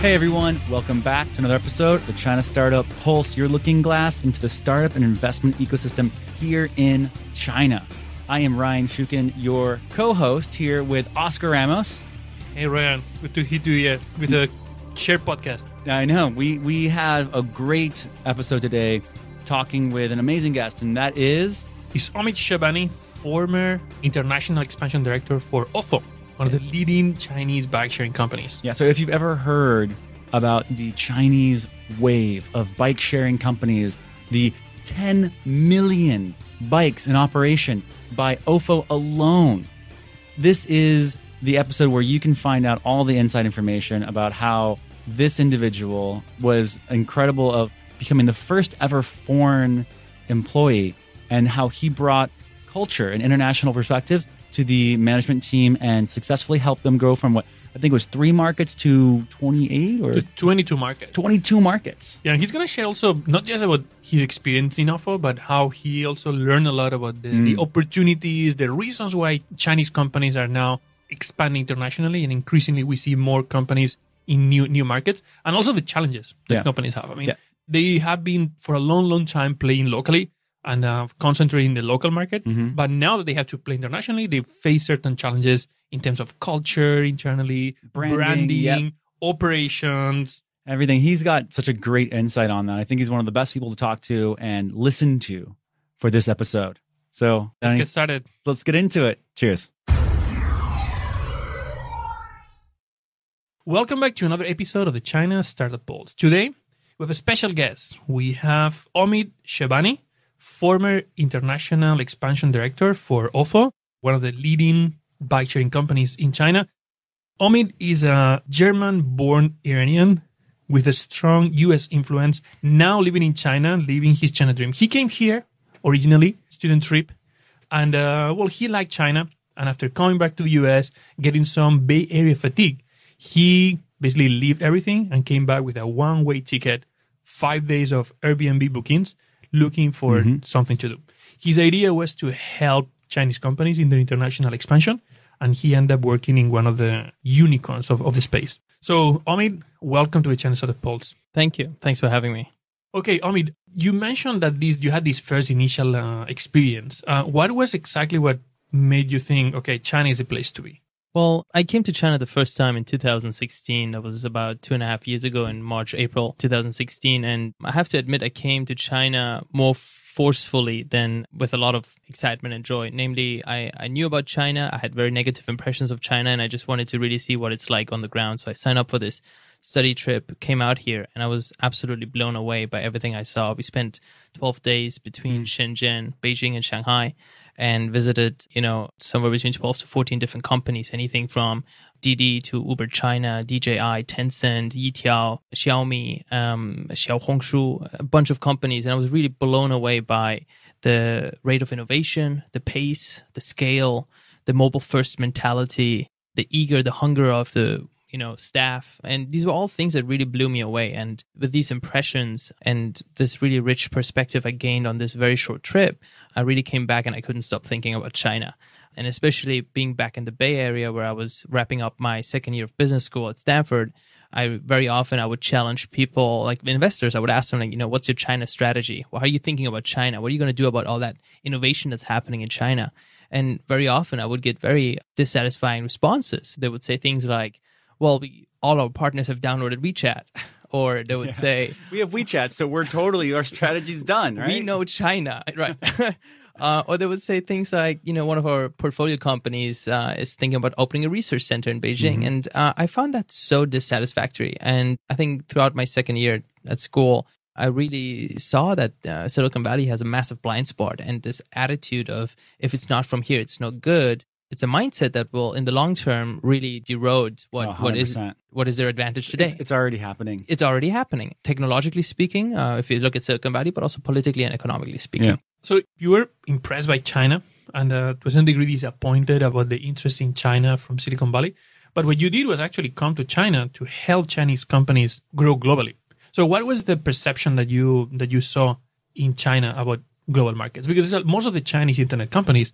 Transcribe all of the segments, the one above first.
Hey everyone, welcome back to another episode of the China Startup Pulse, your looking glass into the startup and investment ecosystem here in China. I am Ryan Shukin, your co host here with Oscar Ramos. Hey Ryan, good to hear you here with a shared podcast. I know, we, we have a great episode today talking with an amazing guest, and that is. Is Omid Shabani, former international expansion director for OFO, one of the leading Chinese bike sharing companies. Yeah, so if you've ever heard about the Chinese wave of bike sharing companies, the 10 million bikes in operation by OFO alone, this is the episode where you can find out all the inside information about how this individual was incredible of becoming the first ever foreign employee and how he brought culture and international perspectives to the management team and successfully helped them grow from what I think it was three markets to 28 or To 22 markets. 22 markets. Yeah, and he's going to share also not just about his experience in OFO, but how he also learned a lot about the, the mm. opportunities, the reasons why Chinese companies are now expanding internationally, and increasingly we see more companies in new new markets, and also the challenges that Yeah. companies have. I mean, Yeah. they have been for a long, long time playing locally and uh, concentrating in the local market, Mm-hmm. but now that they have to play internationally, they face certain challenges in terms of culture internally, Branding, branding, yep. operations. Everything. He's got such a great insight on that. I think he's one of the best people to talk to and listen to for this episode. So Let's Danny, get started. let's get into it. Cheers. Welcome back to another episode of the China Startup Pulse. Today, we have a special guest. We have Omid Shebani, former international expansion director for OFO, one of the leading bike sharing companies in China. Omid is a German born Iranian with a strong US influence, now living in China, living his China dream. He came here originally, student trip, and uh, well, he liked China. And after coming back to the US, getting some Bay Area fatigue, he basically left everything and came back with a one way ticket, five days of Airbnb bookings, looking for something to do. His idea was to help Chinese companies in their international expansion, and he ended up working in one of the unicorns of, of the space. So, Omid, welcome to the China Startup Pulse. Thank you. Thanks for having me. Okay, Omid, you mentioned that this you had this first initial uh, experience. Uh, what was exactly what made you think, okay, China is the place to be? Well, I came to China the first time in 2016. That was about two and a half years ago in March, April 2016. And I have to admit, I came to China more forcefully than with a lot of excitement and joy. Namely, I, I knew about China. I had very negative impressions of China, and I just wanted to really see what it's like on the ground. So I signed up for this study trip, came out here, and I was absolutely blown away by everything I saw. We spent 12 days between mm. Shenzhen, Beijing, and Shanghai and visited, you know, somewhere between 12 to 14 different companies, anything from Didi to Uber China, DJI, Tencent, Yitiao, Xiaomi, um, Xiaohongshu, a bunch of companies. And I was really blown away by the rate of innovation, the pace, the scale, the mobile first mentality, the eager, the hunger of the you know staff and these were all things that really blew me away and with these impressions and this really rich perspective i gained on this very short trip i really came back and i couldn't stop thinking about china and especially being back in the bay area where i was wrapping up my second year of business school at stanford I very often I would challenge people like investors. I would ask them like, you know, what's your China strategy? What are you thinking about China? What are you going to do about all that innovation that's happening in China? And very often I would get very dissatisfying responses. They would say things like, well, we, all our partners have downloaded WeChat. Or they would say, We have WeChat, so we're totally our strategy's done, right? we know China, right? uh, or they would say things like, you know, one of our portfolio companies uh, is thinking about opening a research center in Beijing, and uh, I found that so dissatisfactory. And I think throughout my second year at school, I really saw that uh, Silicon Valley has a massive blind spot, and this attitude of if it's not from here, it's no good. It's a mindset that will, in the long term, really erode what Oh, what is what is their advantage today It's, it's already happening. it's already happening technologically speaking uh, if you look at silicon valley but also politically and economically speaking Yeah. So you were impressed by China and uh, to some degree disappointed about the interest in China from Silicon Valley. But what you did was actually come to China to help Chinese companies grow globally. So what was the perception that you that you saw in China about global markets? Because most of the Chinese internet companies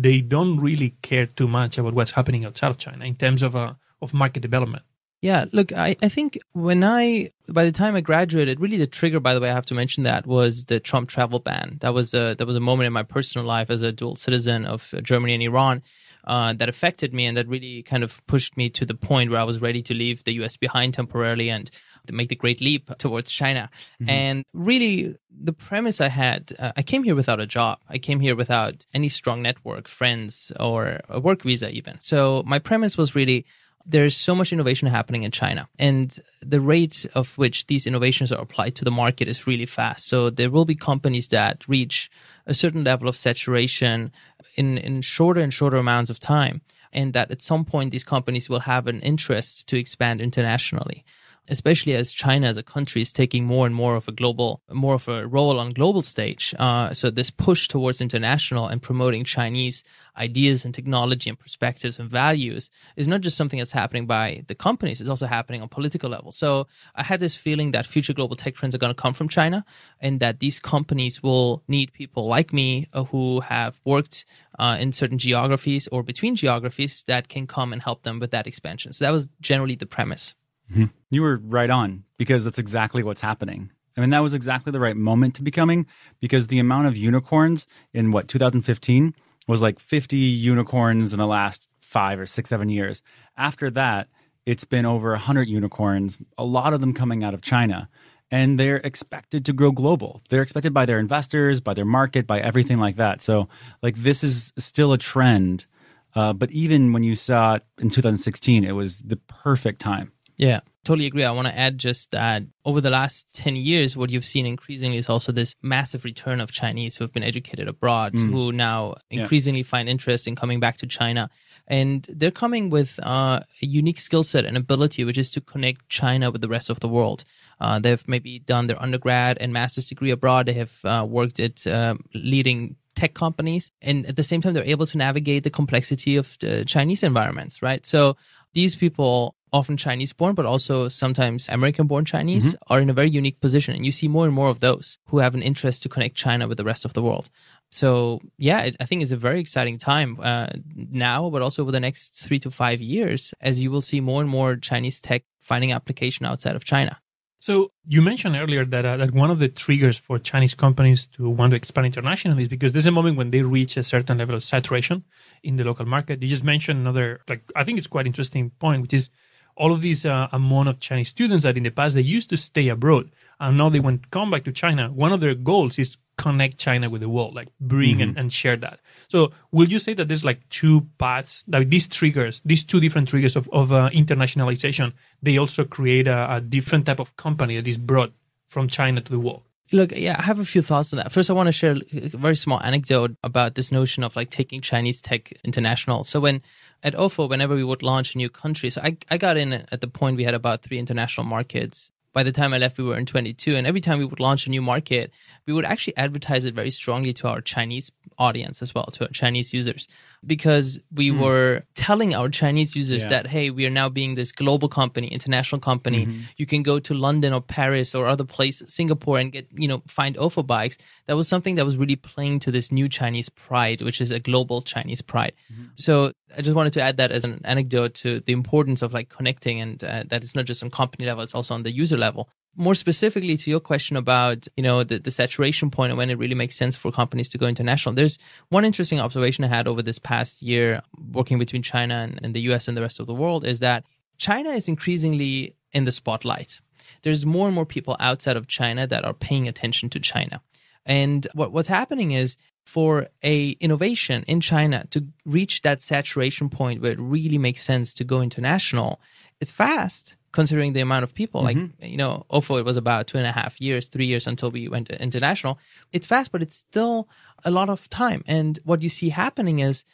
they don't really care too much about what's happening outside of China in terms of uh, of market development. Yeah, look, I, I think when I, by the time I graduated, really the trigger, by the way, I have to mention that was the Trump travel ban. That was a, that was a moment in my personal life as a dual citizen of Germany and Iran. Uh, that affected me and that really kind of pushed me to the point where I was ready to leave the US behind temporarily and make the great leap towards China. Mm-hmm. And really, the premise I had, uh, I came here without a job. I came here without any strong network, friends, or a work visa, even. So my premise was really there's so much innovation happening in China, and the rate of which these innovations are applied to the market is really fast. So there will be companies that reach a certain level of saturation in, in shorter and shorter amounts of time, and that at some point these companies will have an interest to expand internationally especially as China as a country is taking more and more of a global, more of a role on global stage. Uh, so this push towards international and promoting Chinese ideas and technology and perspectives and values is not just something that's happening by the companies; it's also happening on political level. So I had this feeling that future global tech trends are going to come from China, and that these companies will need people like me uh, who have worked uh, in certain geographies or between geographies that can come and help them with that expansion. So that was generally the premise. Mm-hmm. You were right on because that's exactly what's happening. I mean, that was exactly the right moment to be coming because the amount of unicorns in what 2015 was like 50 unicorns in the last five or six, seven years. After that, it's been over 100 unicorns, a lot of them coming out of China. And they're expected to grow global. They're expected by their investors, by their market, by everything like that. So, like, this is still a trend. Uh, but even when you saw it in 2016, it was the perfect time. Yeah, totally agree. I want to add just that over the last 10 years, what you've seen increasingly is also this massive return of Chinese who have been educated abroad, mm. who now increasingly yeah. find interest in coming back to China. And they're coming with uh, a unique skill set and ability, which is to connect China with the rest of the world. Uh, they've maybe done their undergrad and master's degree abroad. They have uh, worked at uh, leading tech companies. And at the same time, they're able to navigate the complexity of the Chinese environments, right? So these people often Chinese born, but also sometimes American born Chinese mm-hmm. are in a very unique position. And you see more and more of those who have an interest to connect China with the rest of the world. So yeah, I think it's a very exciting time uh, now, but also over the next three to five years, as you will see more and more Chinese tech finding application outside of China. So you mentioned earlier that uh, that one of the triggers for Chinese companies to want to expand internationally is because there's a moment when they reach a certain level of saturation in the local market. You just mentioned another, like I think it's quite interesting point, which is all of these uh, amount of Chinese students that in the past they used to stay abroad and now they want to come back to China. One of their goals is connect China with the world, like bring mm-hmm. and, and, share that. So will you say that there's like two paths, like these triggers, these two different triggers of, of uh, internationalization, they also create a, a different type of company that is brought from China to the world? Look, yeah, I have a few thoughts on that. First, I want to share a very small anecdote about this notion of like taking Chinese tech international. So when at OFO, whenever we would launch a new country, so I, I got in at the point we had about three international markets. By the time I left, we were in 22. And every time we would launch a new market, we would actually advertise it very strongly to our Chinese audience as well, to our Chinese users because we mm. were telling our Chinese users yeah. that, hey, we are now being this global company, international company. Mm-hmm. You can go to London or Paris or other places, Singapore, and get, you know, find OFO bikes. That was something that was really playing to this new Chinese pride, which is a global Chinese pride. Mm-hmm. So I just wanted to add that as an anecdote to the importance of like connecting and uh, that it's not just on company level, it's also on the user level more specifically to your question about you know the, the saturation point and when it really makes sense for companies to go international there's one interesting observation i had over this past year working between china and, and the us and the rest of the world is that china is increasingly in the spotlight. There's more and more people outside of china that are paying attention to china. And what, what's happening is for a innovation in china to reach that saturation point where it really makes sense to go international it's fast considering the amount of people. Mm-hmm. Like, you know, OFO, it was about two and a half years, three years until we went international. It's fast, but it's still a lot of time. And what you see happening is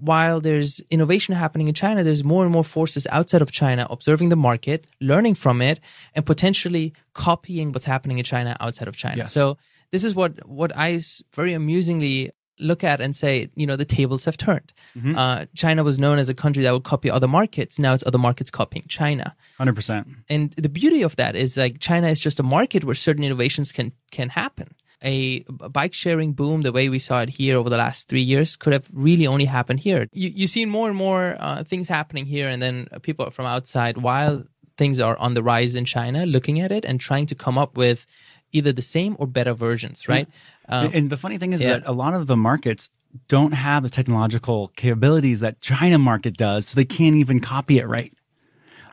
while there's innovation happening in China, there's more and more forces outside of China observing the market, learning from it, and potentially copying what's happening in China outside of China. Yes. So this is what what I very amusingly look at and say, you know, the tables have turned. Mm-hmm. Uh, China was known as a country that would copy other markets. Now it's other markets copying China. Hundred percent. And the beauty of that is like China is just a market where certain innovations can can happen. A bike sharing boom, the way we saw it here over the last three years, could have really only happened here. You you see more and more uh, things happening here, and then people from outside, while things are on the rise in China, looking at it and trying to come up with either the same or better versions, right? Um, and the funny thing is yeah. that a lot of the markets don't have the technological capabilities that China market does, so they can't even copy it right.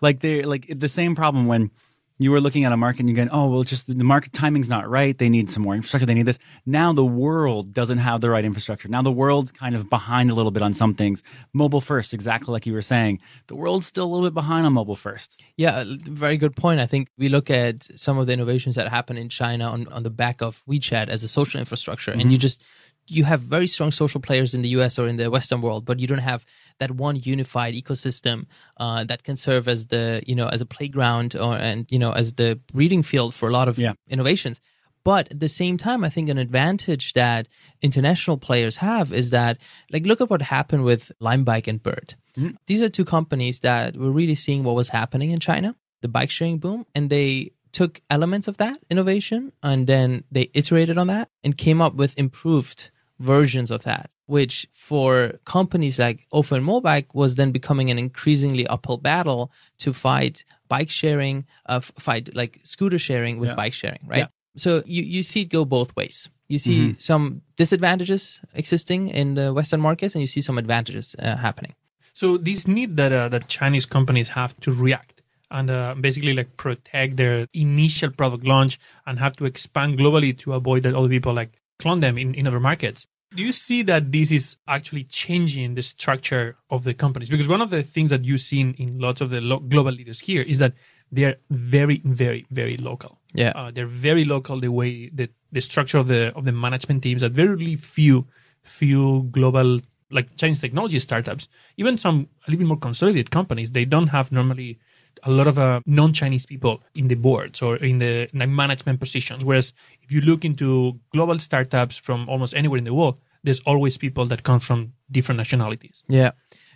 Like they like the same problem when you were looking at a market and you're going, oh, well, just the market timing's not right. They need some more infrastructure. They need this. Now the world doesn't have the right infrastructure. Now the world's kind of behind a little bit on some things. Mobile first, exactly like you were saying. The world's still a little bit behind on mobile first. Yeah, very good point. I think we look at some of the innovations that happen in China on, on the back of WeChat as a social infrastructure, mm-hmm. and you just you have very strong social players in the US or in the Western world, but you don't have that one unified ecosystem uh, that can serve as the you know as a playground or and you know as the breeding field for a lot of yeah. innovations. But at the same time, I think an advantage that international players have is that, like, look at what happened with Limebike and Bird. Mm-hmm. These are two companies that were really seeing what was happening in China, the bike sharing boom, and they took elements of that innovation and then they iterated on that and came up with improved versions of that, which for companies like Ofo and Mobike was then becoming an increasingly uphill battle to fight bike sharing, uh, fight like scooter sharing with yeah. bike sharing, right? Yeah. So you, you see it go both ways. You see mm-hmm. some disadvantages existing in the Western markets, and you see some advantages uh, happening. So this need that uh, that Chinese companies have to react and uh, basically like protect their initial product launch and have to expand globally to avoid that other people like clone them in, in other markets. Do you see that this is actually changing the structure of the companies? Because one of the things that you've seen in lots of the lo- global leaders here is that they're very, very, very local. Yeah, uh, they're very local. The way the the structure of the of the management teams that very few few global like Chinese technology startups, even some a little bit more consolidated companies, they don't have normally a lot of uh, non-Chinese people in the boards or in the management positions. Whereas if you look into global startups from almost anywhere in the world, there's always people that come from different nationalities. Yeah.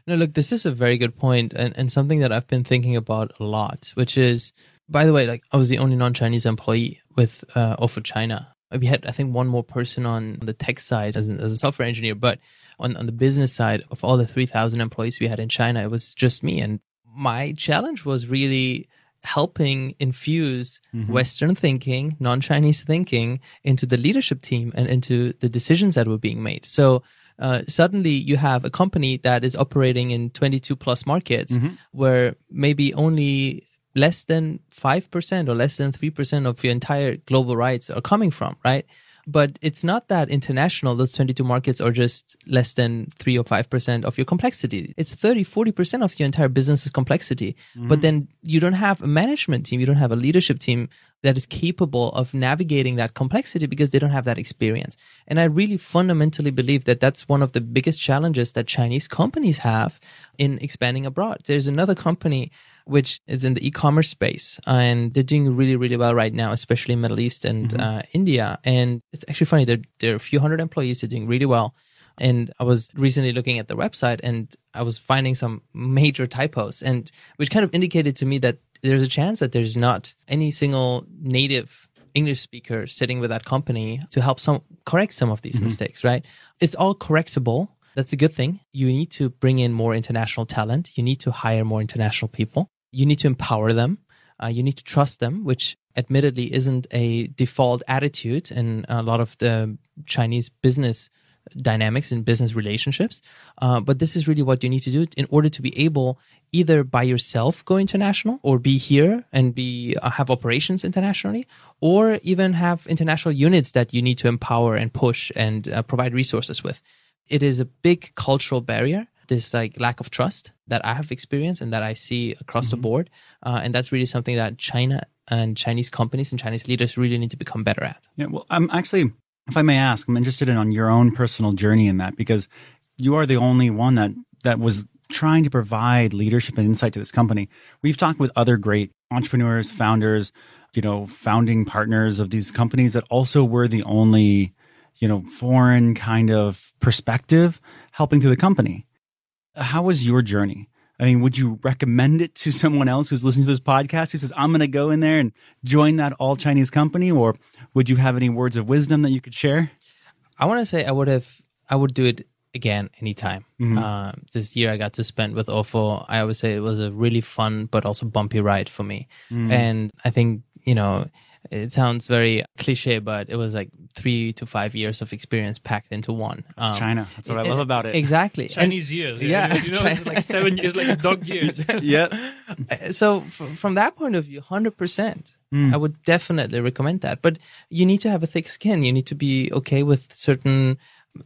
No, look, this is a very good point and, and something that I've been thinking about a lot, which is, by the way, like I was the only non-Chinese employee with uh, Ofo China. We had, I think, one more person on the tech side as, an, as a software engineer, but on, on the business side of all the 3,000 employees we had in China, it was just me. And my challenge was really helping infuse mm-hmm. Western thinking, non Chinese thinking into the leadership team and into the decisions that were being made. So uh, suddenly you have a company that is operating in 22 plus markets mm-hmm. where maybe only less than 5% or less than 3% of your entire global rights are coming from, right? But it's not that international. Those 22 markets are just less than 3 or 5% of your complexity. It's 30, 40% of your entire business's complexity. Mm-hmm. But then you don't have a management team, you don't have a leadership team that is capable of navigating that complexity because they don't have that experience. And I really fundamentally believe that that's one of the biggest challenges that Chinese companies have in expanding abroad. There's another company which is in the e-commerce space, and they're doing really, really well right now, especially in Middle East and mm-hmm. uh, India. And it's actually funny; there there are a few hundred employees. They're doing really well. And I was recently looking at the website, and I was finding some major typos, and which kind of indicated to me that there's a chance that there's not any single native English speaker sitting with that company to help some correct some of these mm-hmm. mistakes. Right? It's all correctable. That's a good thing. You need to bring in more international talent. You need to hire more international people you need to empower them. Uh, you need to trust them, which admittedly isn't a default attitude in a lot of the Chinese business dynamics and business relationships. Uh, but this is really what you need to do in order to be able either by yourself go international or be here and be uh, have operations internationally or even have international units that you need to empower and push and uh, provide resources with. It is a big cultural barrier this like lack of trust that I have experienced and that I see across mm-hmm. the board. Uh, and that's really something that China and Chinese companies and Chinese leaders really need to become better at. Yeah, well, I'm actually, if I may ask, I'm interested in on your own personal journey in that because you are the only one that that was trying to provide leadership and insight to this company. We've talked with other great entrepreneurs, founders, you know, founding partners of these companies that also were the only, you know, foreign kind of perspective helping to the company how was your journey? I mean, would you recommend it to someone else who's listening to this podcast who says, I'm going to go in there and join that all Chinese company? Or would you have any words of wisdom that you could share? I want to say I would have, I would do it again anytime. Uh, this year I got to spend with Ofo. I always say it was a really fun but also bumpy ride for me. And I think, you know, it sounds very cliche, but it was like three to five years of experience packed into one. It's Um, China. That's what I love about it. Exactly. And- Chinese years. yeah, you know, it's like seven years, like dog years. Yep. Uh, so f- from that point of view 100% Hmm. i would definitely recommend that but you need to have a thick skin you need to be okay with certain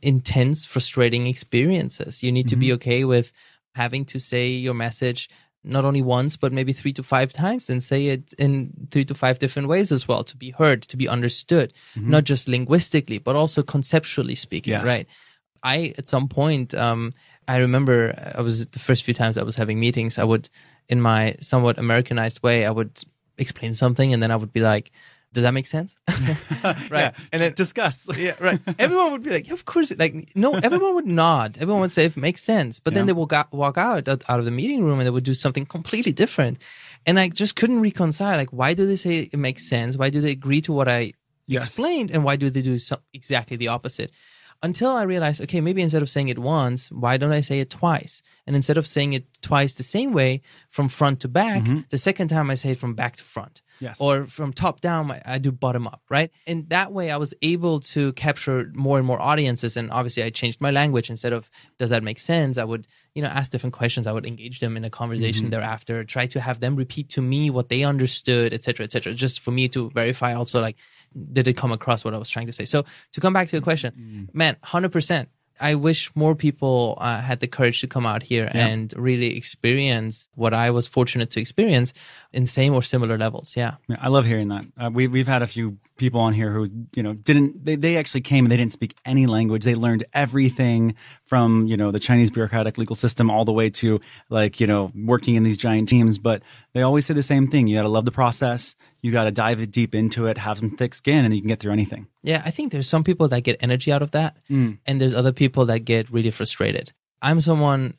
intense frustrating experiences you need to be Mm-hmm. okay with having to say your message not only once but maybe three to five times and say it in three to five different ways as well to be heard to be understood not just linguistically but also conceptually speaking Mm-hmm. Yes. right I at some point, um, I remember I was the first few times I was having meetings. I would, in my somewhat Americanized way, I would explain something, and then I would be like, "Does that make sense?" right, Yeah. and then discuss. yeah, right. Everyone would be like, yeah, "Of course!" Like, no, everyone would nod. Everyone would say, "It makes sense," but then they will go- walk out out out of the meeting room and they would do something completely different, and I just couldn't reconcile. Like, why do they say it makes sense? Why do they agree to what I Yes. explained, and why do they do so- exactly the opposite? Until I realized, okay, maybe instead of saying it once, why don't I say it twice? And instead of saying it twice the same way from front to back, mm-hmm. the second time I say it from back to front. Yes. Or from top down, I, I do bottom up, right? And that way I was able to capture more and more audiences. And obviously I changed my language. Instead of, does that make sense? I would, you know, ask different questions. I would engage them in a conversation mm-hmm. thereafter, try to have them repeat to me what they understood, et cetera, et cetera, just for me to verify also like, did it come across what I was trying to say? So to come back to the question, mm-hmm. man, 100%. I wish more people uh, had the courage to come out here Yeah. and really experience what I was fortunate to experience in same or similar levels. Yeah. Yeah, I love hearing that. Uh, we we've had a few people on here who you know didn't they, they actually came and they didn't speak any language. They learned everything from you know the Chinese bureaucratic legal system all the way to like you know working in these giant teams. But they always say the same thing: you got to love the process. You got to dive it deep into it, have some thick skin, and you can get through anything. Yeah, I think there's some people that get energy out of that, Mm. and there's other people that get really frustrated. I'm someone,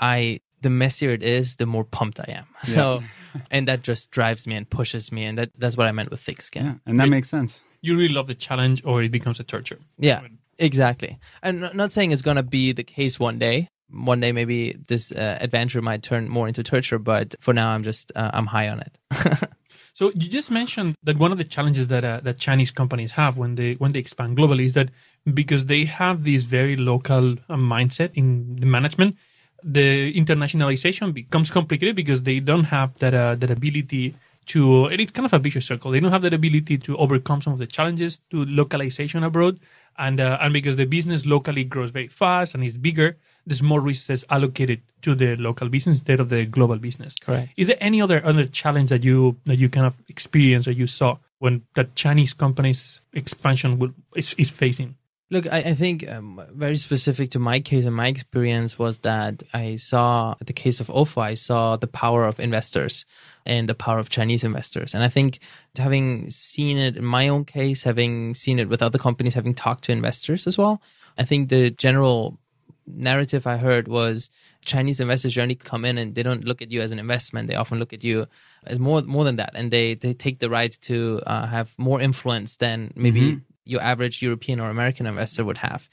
I the messier it is, the more pumped I am. So, and that just drives me and pushes me, and that that's what I meant with thick skin. Yeah, and that It- makes sense. You really love the challenge, or it becomes a torture. Yeah, exactly. And not- not saying it's gonna be the case one day. One day, maybe this uh, adventure might turn more into torture, but for now, I'm just uh, I'm high on it. So you just mentioned that one of the challenges that uh, that Chinese companies have when they when they expand globally is that because they have this very local uh, mindset in the management, the internationalization becomes complicated because they don't have that uh, that ability to. and It's kind of a vicious circle. They don't have that ability to overcome some of the challenges to localization abroad, and uh, and because the business locally grows very fast and is bigger, there's more resources allocated to the local business instead of the global business. Correct. Is there any other other challenge that you that you kind of experienced or you saw when that Chinese companies expansion will, is, is facing? Look, I, I think um, very specific to my case and my experience was that I saw the case of OFO, I saw the power of investors and the power of Chinese investors. And I think having seen it in my own case, having seen it with other companies, having talked to investors as well, I think the general narrative I heard was Chinese investors generally come in and they don't look at you as an investment. They often look at you as more more than that, and they they take the right to uh, have more influence than maybe your average European or American investor would have.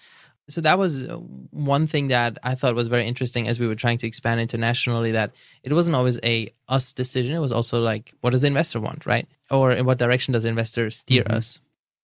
So that was one thing that I thought was very interesting as we were trying to expand internationally. That it wasn't always a us decision. It was also like, what does the investor want, right? Or in what direction does the investor steer us?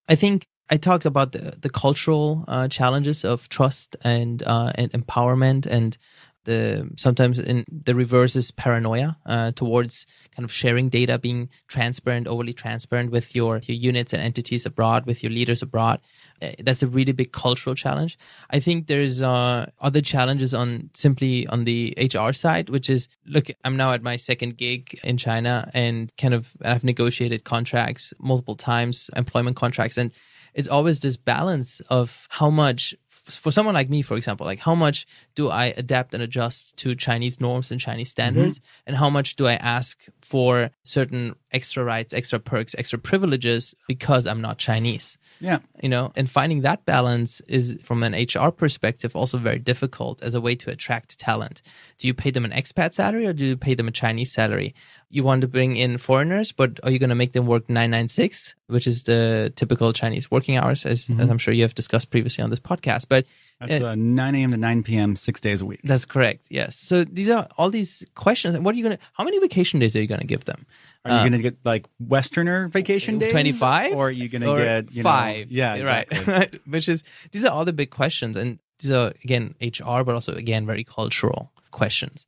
I think I talked about the, the cultural uh, challenges of trust and uh, and empowerment, and the sometimes in the reverse is paranoia uh, towards kind of sharing data, being transparent, overly transparent with your your units and entities abroad, with your leaders abroad. Uh, That's a really big cultural challenge. I think there's uh, other challenges on simply on the HR side, which is look, I'm now at my second gig in China, and kind of I've negotiated contracts multiple times, employment contracts, and it's always this balance of how much for someone like me for example like how much do i adapt and adjust to chinese norms and chinese mm-hmm. standards? And how much do i ask for certain extra rights extra perks extra privileges because i'm not chinese Yeah. you know and finding that balance is from an hr perspective also very difficult as a way to attract talent. Do you pay them an expat salary or do you pay them a chinese salary? You want to bring in foreigners but are you going to make them work 996 which is the typical chinese working hours as, as mm-hmm. i'm sure you have discussed previously on this podcast? But That's uh, 9 a.m. to 9 p.m. six days a week. that's correct yes so these are all these questions what are you going to how many vacation days are you going to give them Are you going to get like Westerner vacation days? 25 Or are you going to get you know- five yeah, exactly. right which is these are all the big questions and these are again hr but also again very cultural questions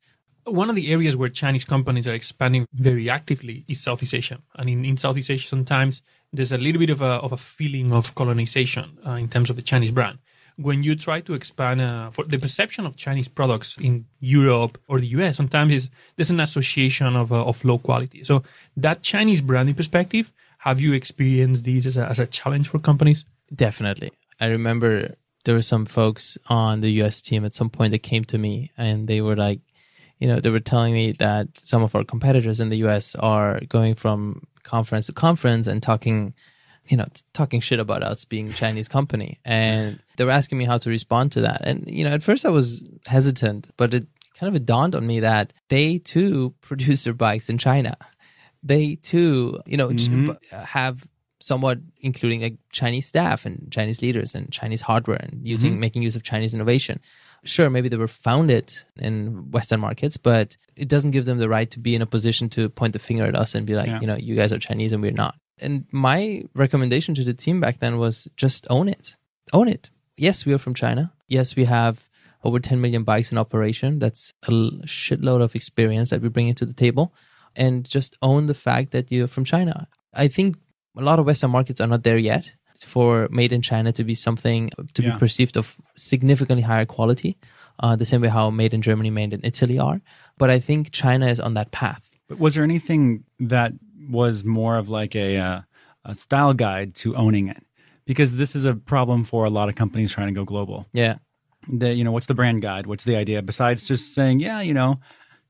One of the areas where Chinese companies are expanding very actively is Southeast Asia. And in, in Southeast Asia, sometimes there's a little bit of a, of a feeling of colonization uh, in terms of the Chinese brand. When you try to expand uh, for the perception of Chinese products in Europe or the US, sometimes there's an association of, uh, of low quality. So that Chinese branding perspective, have you experienced these as a, as a challenge for companies? definitely i remember there were some folks on the us team at some point that came to me and they were like you know they were telling me that some of our competitors in the us are going from conference to conference and talking you know, talking shit about us being a Chinese company. And they were asking me how to respond to that. And, you know, at first I was hesitant, but it kind of dawned on me that they too produce their bikes in China. They too, you know, b- mm-hmm. have somewhat including a Chinese staff and Chinese leaders and Chinese hardware and using, mm-hmm. making use of Chinese innovation. Sure, maybe they were founded in Western markets, but it doesn't give them the right to be in a position to point the finger at us and be like, Yeah. you know, you guys are Chinese and we're not. And my recommendation to the team back then was just own it. Own it. Yes, we are from China. Yes, we have over 10 million bikes in operation. That's a shitload of experience that we bring into the table. And just own the fact that you're from China. I think a lot of Western markets are not there yet for made in China to be something to Yeah. be perceived of significantly higher quality, uh, the same way how made in Germany, made in Italy are. But I think China is on that path. But was there anything that was more of like a, uh, a style guide to owning it? Because this is a problem for a lot of companies trying to go global. Yeah. The you know what's the brand guide? What's the idea besides just saying yeah you know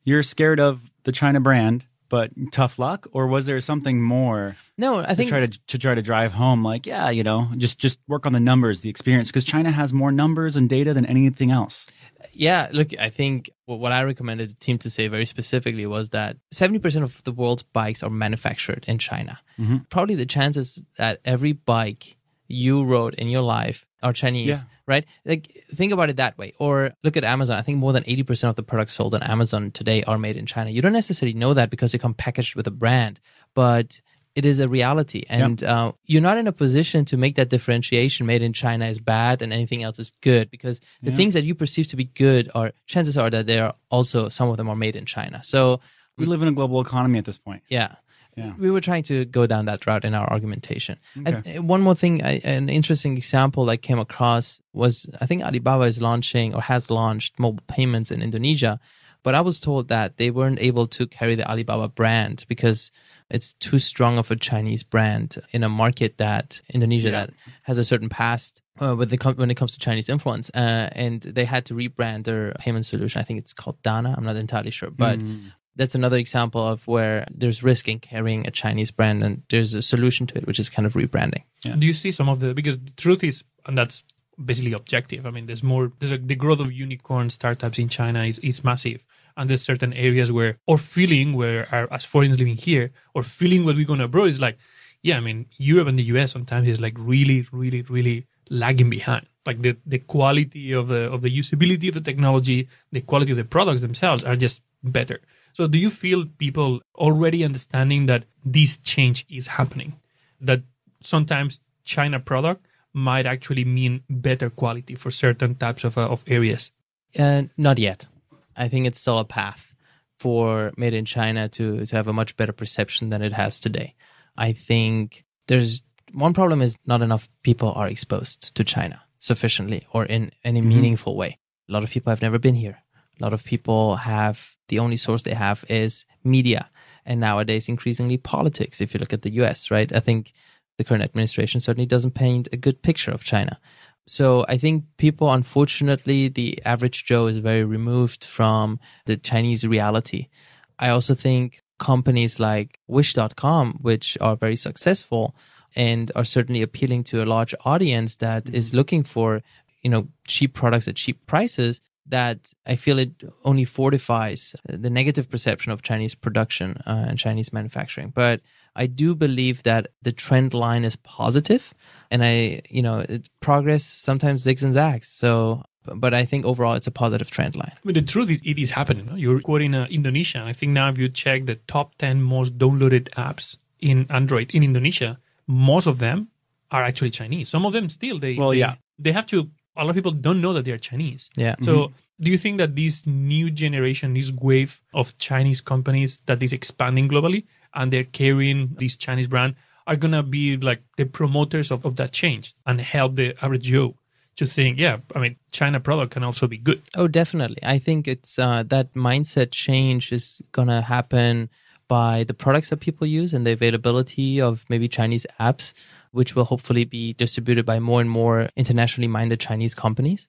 you're scared of the China brand, but tough luck, or was there something more No, I to think try to to try to drive home like yeah you know just just work on the numbers, the experience because China has more numbers and data than anything else. Yeah, look, I think what I recommended the team to say very specifically was that 70% of the world's bikes are manufactured in China. Mm-hmm. Probably the chances that every bike you rode in your life are Chinese, Yeah. right? Like, think about it that way. Or look at Amazon. I think more than 80% of the products sold on Amazon today are made in China. You don't necessarily know that because they come packaged with a brand, but it is a reality. And uh, you're not in a position to make that differentiation made in China is bad and anything else is good because the things that you perceive to be good are chances are that they are also, some of them are made in China. So, We live in a global economy at this point. yeah. Yeah. We were trying to go down that route in our argumentation. Okay. And uh, one more thing, I, an interesting example I came across was I think Alibaba is launching or has launched mobile payments in Indonesia, but I was told that they weren't able to carry the Alibaba brand because it's too strong of a Chinese brand in a market that Indonesia Yeah. that has a certain past uh, when, they come, when it comes to Chinese influence. Uh, and they had to rebrand their payment solution. I think it's called Dana. I'm not entirely sure, but that's another example of where there's risk in carrying a Chinese brand and there's a solution to it, which is kind of rebranding. Yeah. Do you see some of the because the truth is, and that's basically objective. I mean, there's more. There's the growth of unicorn startups in China is is massive, and there's certain areas where or feeling where are, as foreigners living here or feeling what we're going abroad is like, yeah, I mean, Europe and the US sometimes is like really, really, really lagging behind. Like the the quality of the of the usability of the technology, the quality of the products themselves are just better. So, do you feel people already understanding that this change is happening? That sometimes China product might actually mean better quality for certain types of, uh, of areas. Uh, not yet. I think it's still a path for made in China to, to have a much better perception than it has today. I think there's one problem is not enough people are exposed to China sufficiently or in any meaningful way. A lot of people have never been here. A lot of people have the only source they have is media and nowadays increasingly politics. If you look at the US, right? I think the current administration certainly doesn't paint a good picture of China. So I think people, unfortunately, the average Joe is very removed from the Chinese reality. I also think companies like Wish.com, which are very successful, and are certainly appealing to a large audience that mm-hmm. is looking for, you know, cheap products at cheap prices that I feel it only fortifies the negative perception of Chinese production uh, and Chinese manufacturing. But I do believe that the trend line is positive, and I, you know, it, progress sometimes zigs and zags. So but I think overall it's a positive trend line. I mean, the truth is, it is happening. No? You're quoting uh, Indonesia. And I think now if you check the top 10 most downloaded apps in Android in Indonesia, most of them are actually Chinese. Some of them still, they, well, they, yeah. they have to, a lot of people don't know that they're Chinese. Yeah. So mm-hmm. do you think that this new generation, this wave of Chinese companies that is expanding globally and they're carrying this Chinese brand are going to be like the promoters of, of that change and help the average Joe to think, yeah, I mean, China product can also be good. Oh, definitely. I think it's uh, that mindset change is going to happen by the products that people use and the availability of maybe Chinese apps, which will hopefully be distributed by more and more internationally minded Chinese companies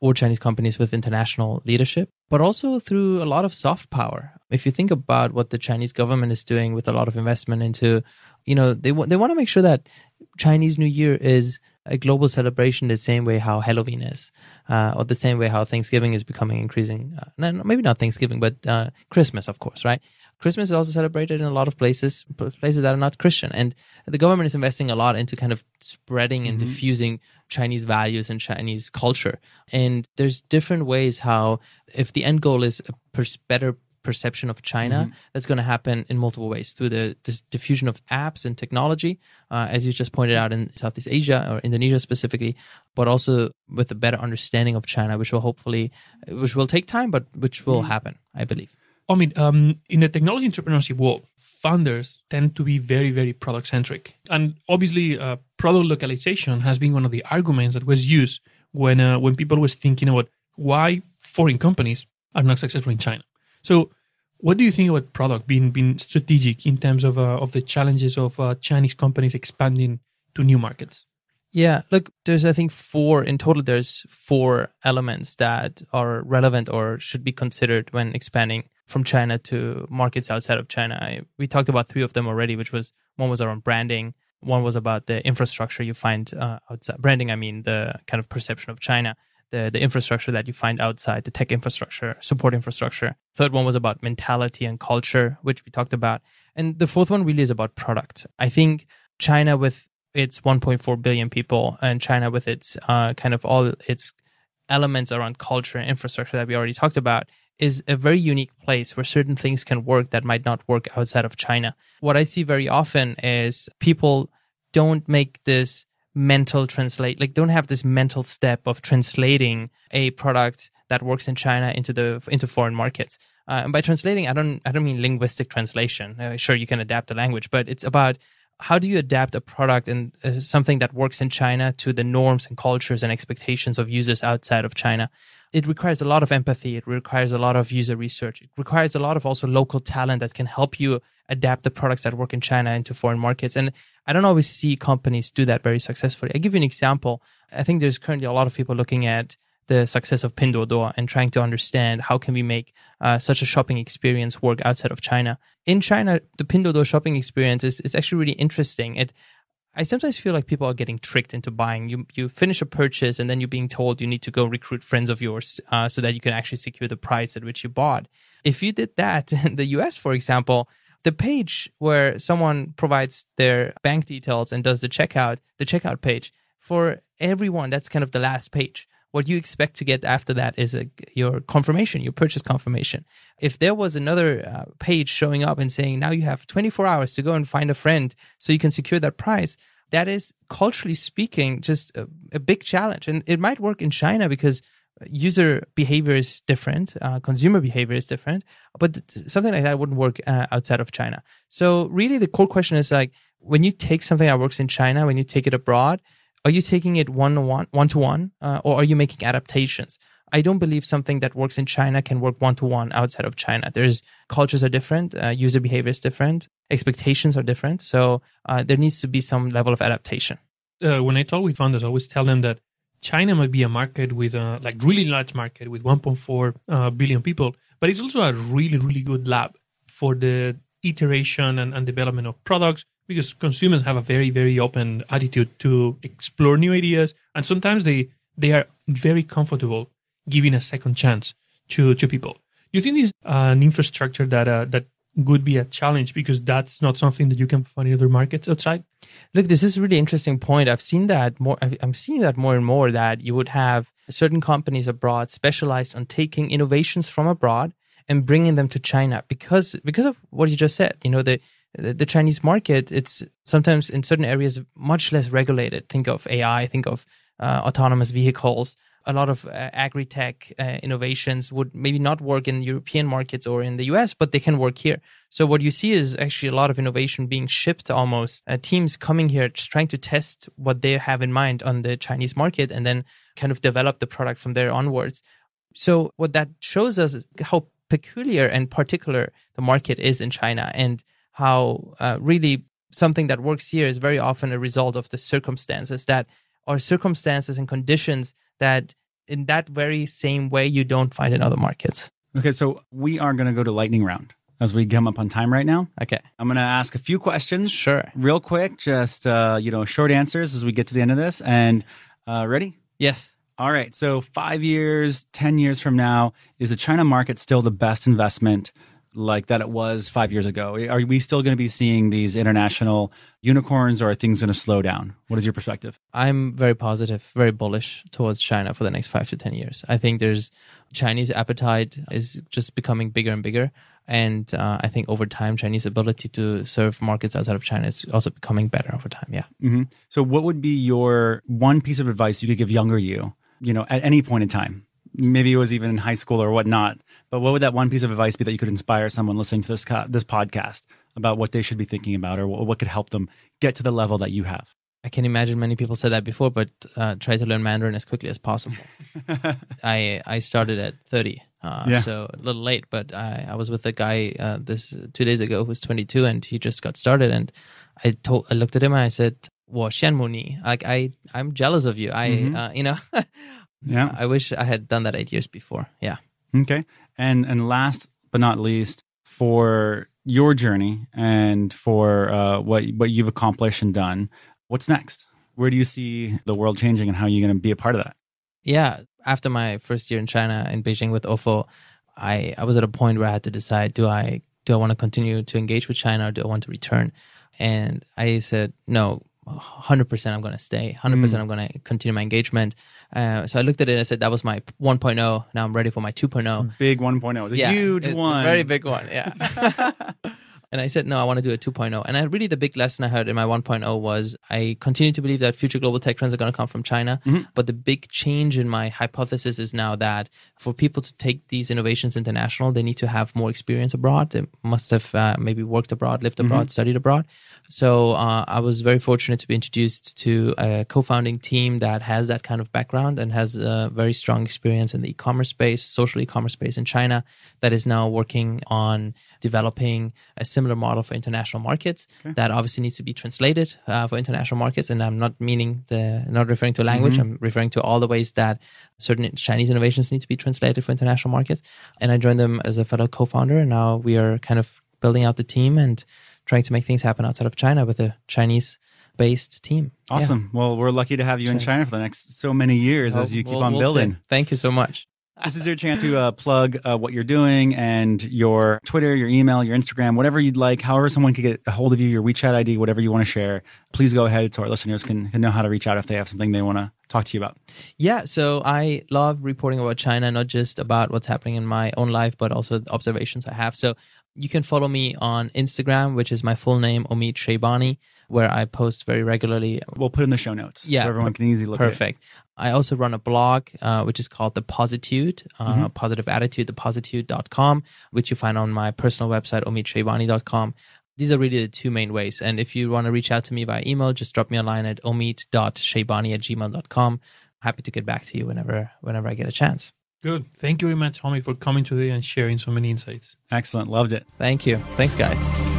or Chinese companies with international leadership, but also through a lot of soft power. If you think about what the Chinese government is doing with a lot of investment into, you know, they, w- they want to make sure that Chinese New Year is a global celebration the same way how Halloween is, uh, or the same way how Thanksgiving is becoming increasing. Uh, maybe not Thanksgiving, but uh, Christmas, of course, right? Christmas is also celebrated in a lot of places, places that are not Christian, and the government is investing a lot into kind of spreading and mm-hmm. diffusing Chinese values and Chinese culture. And there's different ways how, if the end goal is a pers- better perception of China mm-hmm. that's going to happen in multiple ways through the diffusion of apps and technology, uh, as you just pointed out in Southeast Asia or Indonesia specifically, but also with a better understanding of China, which will hopefully, which will take time, but which will mm-hmm. happen, I believe. I mean, um, in the technology entrepreneurship world, founders tend to be very, very product centric. And obviously, uh, product localization has been one of the arguments that was used when uh, when people was thinking about why foreign companies are not successful in China. So, what do you think about product being being strategic in terms of uh, of the challenges of uh, Chinese companies expanding to new markets? Yeah, look, there's I think four in total. There's four elements that are relevant or should be considered when expanding from China to markets outside of China. I, we talked about three of them already, which was one was around branding, one was about the infrastructure you find uh, outside branding. I mean the kind of perception of China the, the infrastructure that you find outside, the tech infrastructure, support infrastructure. Third one was about mentality and culture, which we talked about. And the fourth one really is about product. I think China with its 1.4 billion people and China with its uh, kind of all its elements around culture and infrastructure that we already talked about is a very unique place where certain things can work that might not work outside of China. What I see very often is people don't make this mental translate like don't have this mental step of translating a product that works in China into the into foreign markets. Uh, and by translating, I don't I don't mean linguistic translation. Uh, sure, you can adapt the language, but it's about how do you adapt a product and uh, something that works in China to the norms and cultures and expectations of users outside of China. It requires a lot of empathy. It requires a lot of user research. It requires a lot of also local talent that can help you adapt the products that work in China into foreign markets. And I don't always see companies do that very successfully. I give you an example. I think there's currently a lot of people looking at the success of Pinduoduo and trying to understand how can we make uh, such a shopping experience work outside of China. In China, the Pinduoduo shopping experience is, is actually really interesting. It I sometimes feel like people are getting tricked into buying. You you finish a purchase and then you're being told you need to go recruit friends of yours uh, so that you can actually secure the price at which you bought. If you did that in the U.S., for example, the page where someone provides their bank details and does the checkout, the checkout page for everyone, that's kind of the last page. What you expect to get after that is a, your confirmation, your purchase confirmation. If there was another uh, page showing up and saying, now you have 24 hours to go and find a friend so you can secure that price, that is culturally speaking just a, a big challenge. And it might work in China because user behavior is different, uh, consumer behavior is different, but something like that wouldn't work uh, outside of China. So really, the core question is like when you take something that works in China, when you take it abroad, are you taking it one to one, one to one, uh, or are you making adaptations? I don't believe something that works in China can work one to one outside of China. There's cultures are different, uh, user behavior is different, expectations are different. So uh, there needs to be some level of adaptation. Uh, when I talk with founders, I always tell them that China might be a market with a like really large market with 1.4 uh, billion people, but it's also a really really good lab for the iteration and, and development of products, because consumers have a very very open attitude to explore new ideas and sometimes they they are very comfortable giving a second chance to to people you think this is an infrastructure that uh, that would be a challenge because that's not something that you can find in other markets outside Look, this is a really interesting point. I've seen that more. I'm seeing that more and more that you would have certain companies abroad specialized on taking innovations from abroad and bringing them to China because because of what you just said. You know, the the, Chinese market it's sometimes in certain areas much less regulated. Think of AI. Think of uh, autonomous vehicles. A lot of uh, agri-tech uh, innovations would maybe not work in European markets or in the US, but they can work here. So what you see is actually a lot of innovation being shipped almost. Uh, teams coming here trying to test what they have in mind on the Chinese market and then kind of develop the product from there onwards. So what that shows us is how peculiar and particular the market is in China and how uh, really something that works here is very often a result of the circumstances that are circumstances and conditions that in that very same way you don't find in other markets. Okay, so we are going to go to lightning round as we come up on time right now. Okay. I'm going to ask a few questions. Sure. Real quick, just uh, you know, short answers as we get to the end of this. And uh, ready? Yes. All right. So five years, ten years from now, is the China market still the best investment like that it was five years ago? Are we still going to be seeing these international unicorns, or are things going to slow down? What is your perspective? I'm very positive, very bullish towards China for the next five to 10 years. I think there's Chinese appetite is just becoming bigger and bigger. And uh, I think over time, Chinese ability to serve markets outside of China is also becoming better over time. Yeah. hmm So, what would be your one piece of advice you could give younger you? You know, at any point in time, maybe it was even in high school or whatnot. But what would that one piece of advice be that you could inspire someone listening to this co- this podcast about what they should be thinking about or what, could help them get to the level that you have? I can imagine many people said that before, but uh, try to learn Mandarin as quickly as possible. I I started at 30, uh, yeah. so a little late, but I, I was with a guy uh, this two days ago who's 22 and he just got started. And I told I looked at him and I said, "Well, Shenmuni, like I I'm jealous of you. I mm-hmm. Uh, you know, yeah, I wish I had done that eight years before. Yeah, Okay. And and last but not least, for your journey and for uh, what what you've accomplished and done, what's next? Where do you see the world changing, and how are you going to be a part of that? yeah, after my first year in China in Beijing with OFO, I, I was at a point where I had to decide do I do I want to continue to engage with China or do I want to return? And I said no, hundred percent I'm going to stay. Hundred percent I'm going to continue my engagement. Uh, so I looked at it and I said that was my 1.0. Now I'm ready for my 2.0. Big 1.0 is a yeah, huge it's a one. very big one. Yeah. And I said, no, I want to do a 2.0. And I really, the big lesson I heard in my 1.0 was I continue to believe that future global tech trends are going to come from China. But the big change in my hypothesis is now that for people to take these innovations international, they need to have more experience abroad. They must have uh, maybe worked abroad, lived abroad, studied abroad. So uh, I was very fortunate to be introduced to a co-founding team that has that kind of background and has a very strong experience in the e-commerce space, social e-commerce space in China, that is now working on developing a similar model for international markets that obviously needs to be translated uh, for international markets. And I'm not meaning the, not referring to language. I'm referring to all the ways that certain Chinese innovations need to be translated for international markets. And I joined them as a fellow co-founder. And now we are kind of building out the team and trying to make things happen outside of China with a Chinese based team. Yeah. Awesome. Well, we're lucky to have you in China for the next so many years as you keep We'll- on we'll building. Thank you so much. This is your chance to uh, plug uh, what you're doing and your Twitter, your email, your Instagram, whatever you'd like, however someone could get a hold of you, your WeChat ID, whatever you want to share. Please go ahead so our listeners can, can know how to reach out if they have something they want to talk to you about. Yeah, so I love reporting about China, not just about what's happening in my own life, but also the observations I have. So you can follow me on Instagram, which is my full name, Omid Shaybani, where I post very regularly. We'll put in the show notes Yeah, so everyone can easily look at it. Perfect. I also run a blog, uh, which is called The Positude, uh, Mm-hmm. Positive Attitude, thepositude.com, which you find on my personal website, omidshaybani.com. These are really the two main ways. And if you want to reach out to me via email, just drop me a line at omid.shaybani at gmail.com. Happy to get back to you whenever whenever I get a chance. Good. Thank you very much, Tommy, for coming today and sharing so many insights. Excellent. Loved it. Thank you. Thanks, guys.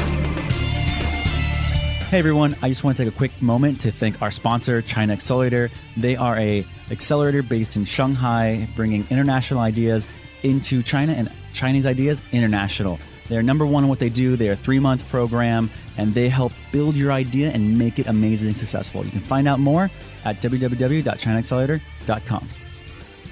Hey everyone, I just want to take a quick moment to thank our sponsor, China Accelerator. They are a accelerator based in Shanghai, bringing international ideas into China and Chinese ideas international. They're number one in what they do. They're a three month program and they help build your idea and make it amazingly successful. You can find out more at www.chinaaccelerator.com.